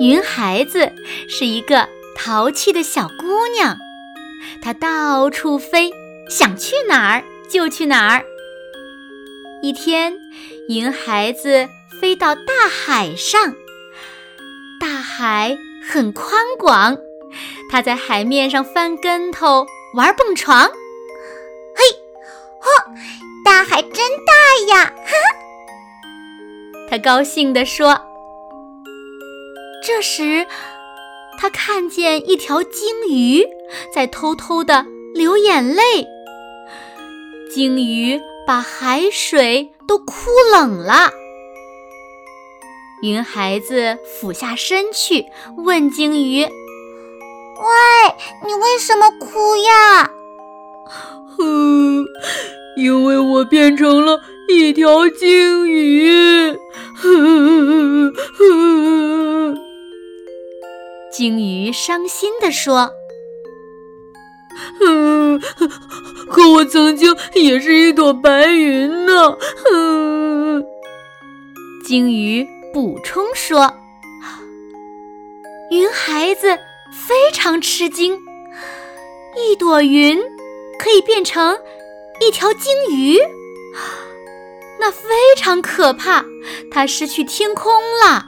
云孩子是一个淘气的小姑娘，她到处飞，想去哪儿就去哪儿。一天，云孩子飞到大海上，大海很宽广，她在海面上翻跟头，玩蹦床。嘿，哦，大海真大呀！哈哈，她高兴地说。时，他看见一条鲸鱼在偷偷的流眼泪。鲸鱼把海水都哭冷了。云孩子俯下身去问鲸鱼：“喂，你为什么哭呀？”“，因为我变成了一条鲸鱼。”。鲸鱼伤心地说：“嗯，可我曾经也是一朵白云呢。”嗯，鲸鱼补充说：“云孩子非常吃惊，一朵云可以变成一条鲸鱼，那非常可怕，它失去天空了。”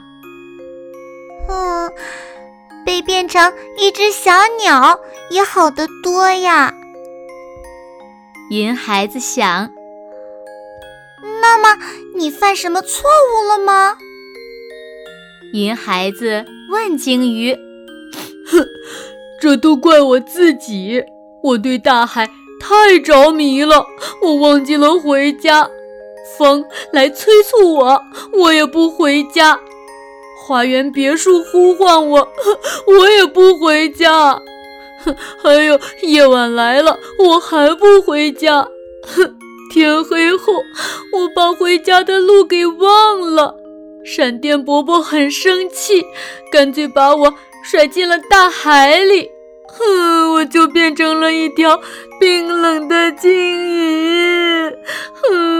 嗯。被变成一只小鸟也好得多呀。云孩子想。那么你犯什么错误了吗？云孩子问鲸鱼。哼，这都怪我自己，我对大海太着迷了，我忘记了回家。风来催促我，我也不回家。花园别墅呼唤我，我也不回家。还有夜晚来了，我还不回家。天黑后，我把回家的路给忘了。闪电伯伯很生气，干脆把我甩进了大海里。哼，我就变成了一条冰冷的鲸鱼。哼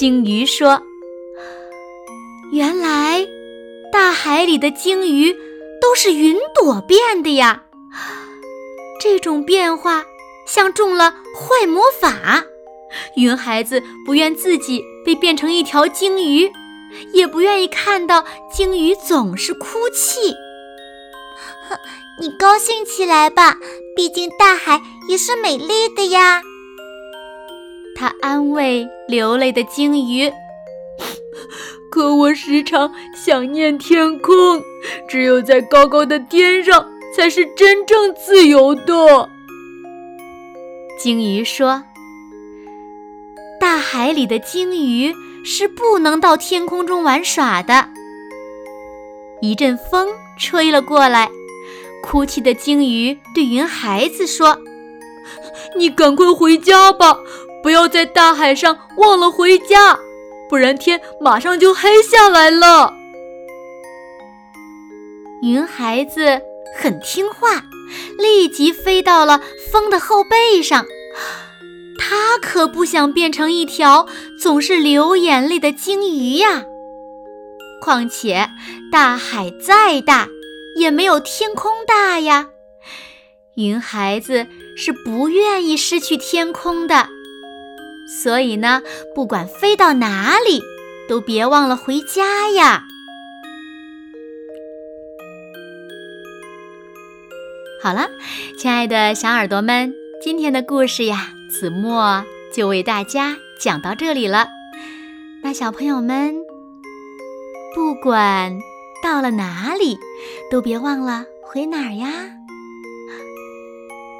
鲸鱼说：“原来大海里的鲸鱼都是云朵变的呀！这种变化像中了坏魔法。云孩子不愿自己被变成一条鲸鱼，也不愿意看到鲸鱼总是哭泣。你高兴起来吧，毕竟大海也是美丽的呀。”他安慰流泪的鲸鱼，可我时常想念天空，只有在高高的天上才是真正自由的。鲸鱼说：“大海里的鲸鱼是不能到天空中玩耍的。”一阵风吹了过来，哭泣的鲸鱼对云孩子说：“你赶快回家吧。”不要在大海上忘了回家，不然天马上就黑下来了。云孩子很听话，立即飞到了风的后背上。他可不想变成一条总是流眼泪的鲸鱼呀。况且大海再大，也没有天空大呀。云孩子是不愿意失去天空的。所以呢，不管飞到哪里，都别忘了回家呀。好了，亲爱的小耳朵们，今天的故事呀，子墨就为大家讲到这里了。那小朋友们，不管到了哪里，都别忘了回哪儿呀？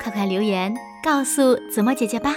快快留言告诉子墨姐姐吧。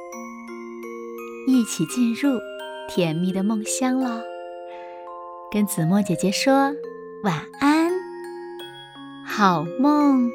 一起进入甜蜜的梦乡了。跟子墨姐姐说晚安，好梦。